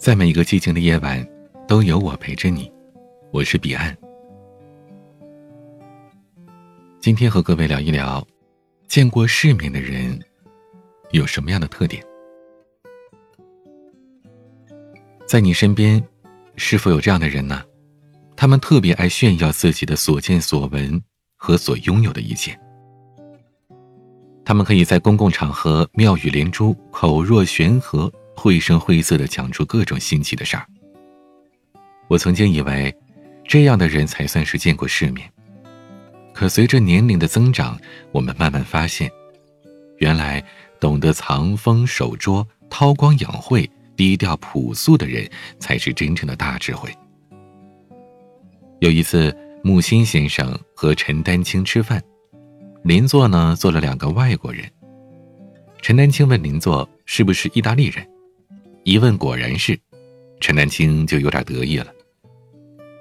在每一个寂静的夜晚，都有我陪着你。我是彼岸。今天和各位聊一聊，见过世面的人有什么样的特点？在你身边，是否有这样的人呢？他们特别爱炫耀自己的所见所闻和所拥有的一切。他们可以在公共场合妙语连珠，口若悬河。绘声绘色的讲出各种新奇的事儿。我曾经以为，这样的人才算是见过世面。可随着年龄的增长，我们慢慢发现，原来懂得藏锋守拙、韬光养晦、低调朴素的人，才是真正的大智慧。有一次，木心先生和陈丹青吃饭，邻座呢坐了两个外国人。陈丹青问邻座是不是意大利人。一问果然是，陈丹青就有点得意了。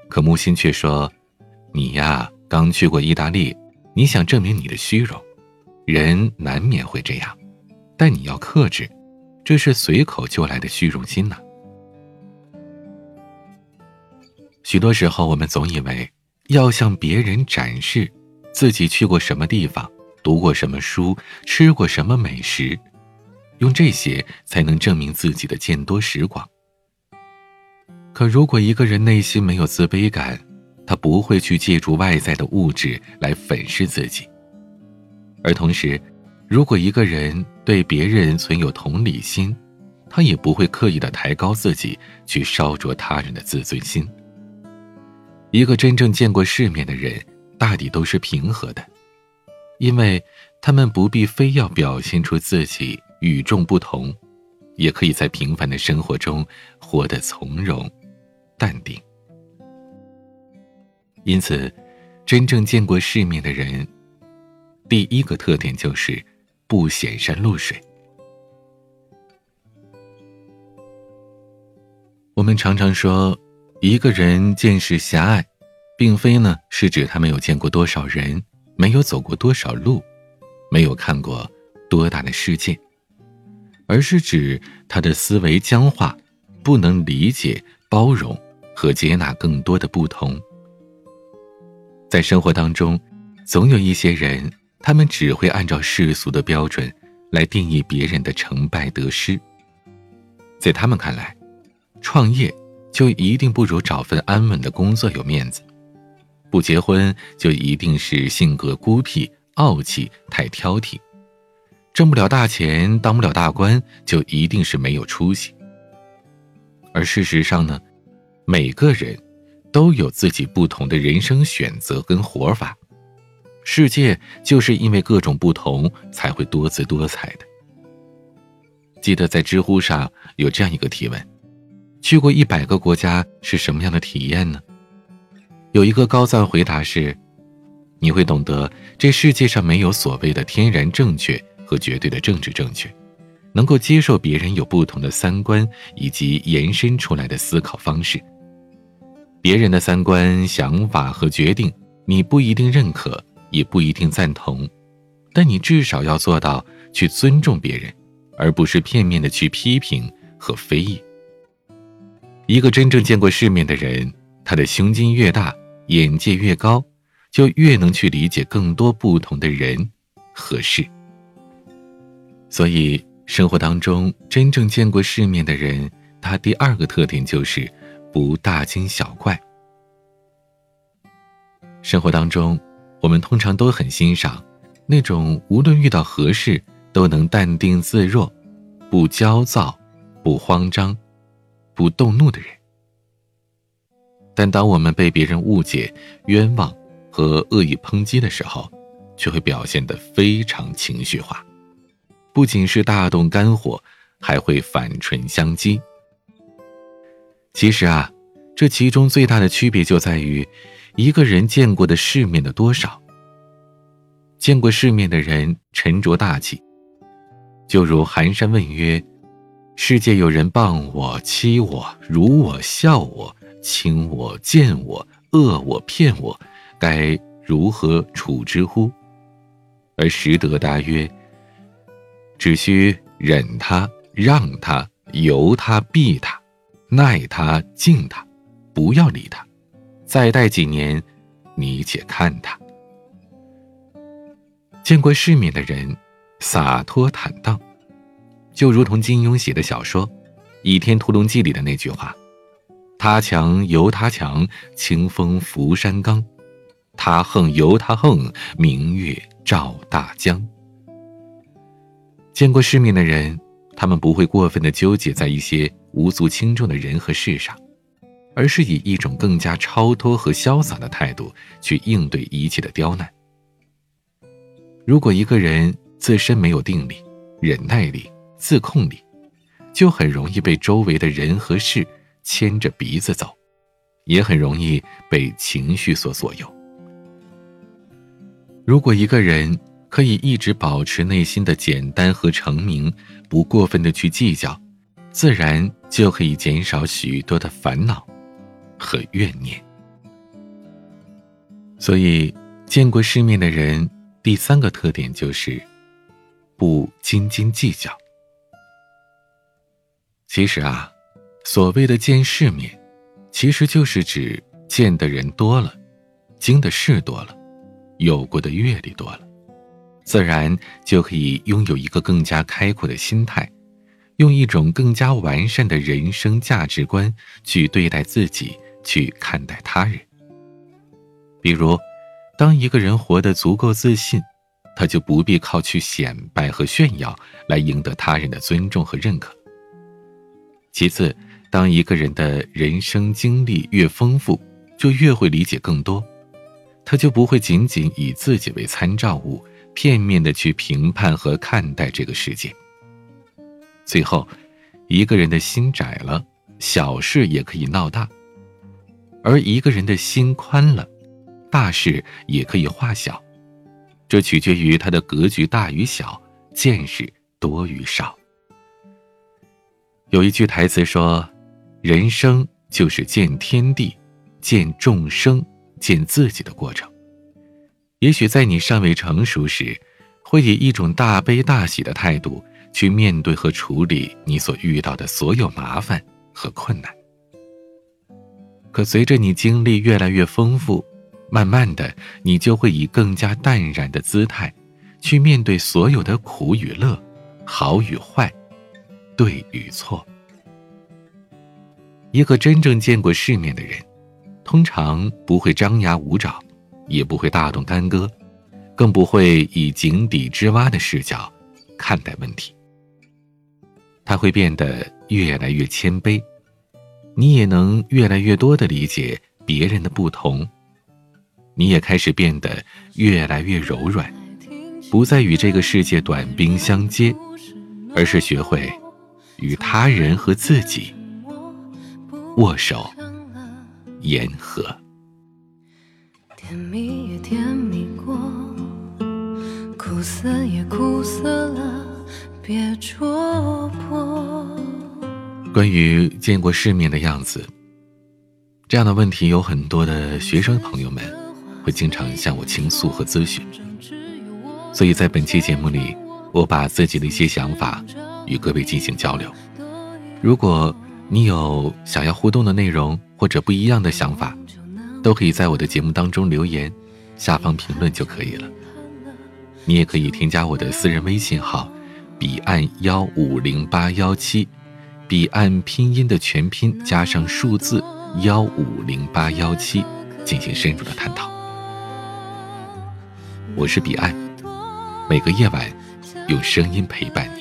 可木心却说：“你呀，刚去过意大利，你想证明你的虚荣，人难免会这样，但你要克制，这是随口就来的虚荣心呐。”许多时候，我们总以为要向别人展示自己去过什么地方，读过什么书，吃过什么美食。用这些才能证明自己的见多识广。可如果一个人内心没有自卑感，他不会去借助外在的物质来粉饰自己。而同时，如果一个人对别人存有同理心，他也不会刻意的抬高自己，去烧灼他人的自尊心。一个真正见过世面的人，大抵都是平和的，因为他们不必非要表现出自己。与众不同，也可以在平凡的生活中活得从容、淡定。因此，真正见过世面的人，第一个特点就是不显山露水。我们常常说，一个人见识狭隘，并非呢是指他没有见过多少人，没有走过多少路，没有看过多大的世界。而是指他的思维僵化，不能理解、包容和接纳更多的不同。在生活当中，总有一些人，他们只会按照世俗的标准来定义别人的成败得失。在他们看来，创业就一定不如找份安稳的工作有面子；不结婚就一定是性格孤僻、傲气、太挑剔。挣不了大钱，当不了大官，就一定是没有出息。而事实上呢，每个人都有自己不同的人生选择跟活法。世界就是因为各种不同，才会多姿多彩的。记得在知乎上有这样一个提问：去过一百个国家是什么样的体验呢？有一个高赞回答是：你会懂得这世界上没有所谓的天然正确。和绝对的政治正确，能够接受别人有不同的三观以及延伸出来的思考方式。别人的三观、想法和决定，你不一定认可，也不一定赞同，但你至少要做到去尊重别人，而不是片面的去批评和非议。一个真正见过世面的人，他的胸襟越大，眼界越高，就越能去理解更多不同的人和事。所以，生活当中真正见过世面的人，他第二个特点就是不大惊小怪。生活当中，我们通常都很欣赏那种无论遇到何事都能淡定自若、不焦躁、不慌张、不动怒的人。但当我们被别人误解、冤枉和恶意抨击的时候，却会表现得非常情绪化。不仅是大动肝火，还会反唇相讥。其实啊，这其中最大的区别就在于，一个人见过的世面的多少。见过世面的人沉着大气，就如寒山问曰：“世界有人谤我、欺我、辱我、笑我、轻我、贱我、恶我、骗我，该如何处之乎？”而实德答曰。只需忍他、让他、由他、避他，耐他，敬他，不要理他。再待几年，你且看他。见过世面的人，洒脱坦荡，就如同金庸写的小说《倚天屠龙记》里的那句话：“他强由他强，清风拂山岗；他横由他横，明月照大江。”见过世面的人，他们不会过分的纠结在一些无足轻重的人和事上，而是以一种更加超脱和潇洒的态度去应对一切的刁难。如果一个人自身没有定力、忍耐力、自控力，就很容易被周围的人和事牵着鼻子走，也很容易被情绪所左右。如果一个人可以一直保持内心的简单和澄明，不过分的去计较，自然就可以减少许多的烦恼和怨念。所以，见过世面的人。第三个特点就是，不斤斤计较。其实啊，所谓的见世面，其实就是指见的人多了，经的事多了，有过的阅历多了，自然就可以拥有一个更加开阔的心态，用一种更加完善的人生价值观去对待自己，去看待他人。比如。当一个人活得足够自信，他就不必靠去显摆和炫耀来赢得他人的尊重和认可。其次，当一个人的人生经历越丰富，就越会理解更多，他就不会仅仅以自己为参照物，片面的去评判和看待这个世界。最后，一个人的心窄了，小事也可以闹大；而一个人的心宽了。大事也可以化小，这取决于他的格局大与小，见识多与少。有一句台词说：“人生就是见天地、见众生、见自己的过程。”也许在你尚未成熟时，会以一种大悲大喜的态度去面对和处理你所遇到的所有麻烦和困难。可随着你经历越来越丰富，慢慢的，你就会以更加淡然的姿态，去面对所有的苦与乐，好与坏，对与错。一个真正见过世面的人，通常不会张牙舞爪，也不会大动干戈，更不会以井底之蛙的视角看待问题。他会变得越来越谦卑，你也能越来越多的理解别人的不同。你也开始变得越来越柔软，不再与这个世界短兵相接，而是学会与他人和自己握手言和。甜蜜也甜蜜过，苦涩也苦涩了，别戳破。关于见过世面的样子，这样的问题有很多的学生朋友们。会经常向我倾诉和咨询，所以在本期节目里，我把自己的一些想法与各位进行交流。如果你有想要互动的内容或者不一样的想法，都可以在我的节目当中留言，下方评论就可以了。你也可以添加我的私人微信号：彼岸幺五零八幺七，彼岸拼音的全拼加上数字幺五零八幺七，进行深入的探讨。我是彼岸，每个夜晚用声音陪伴你。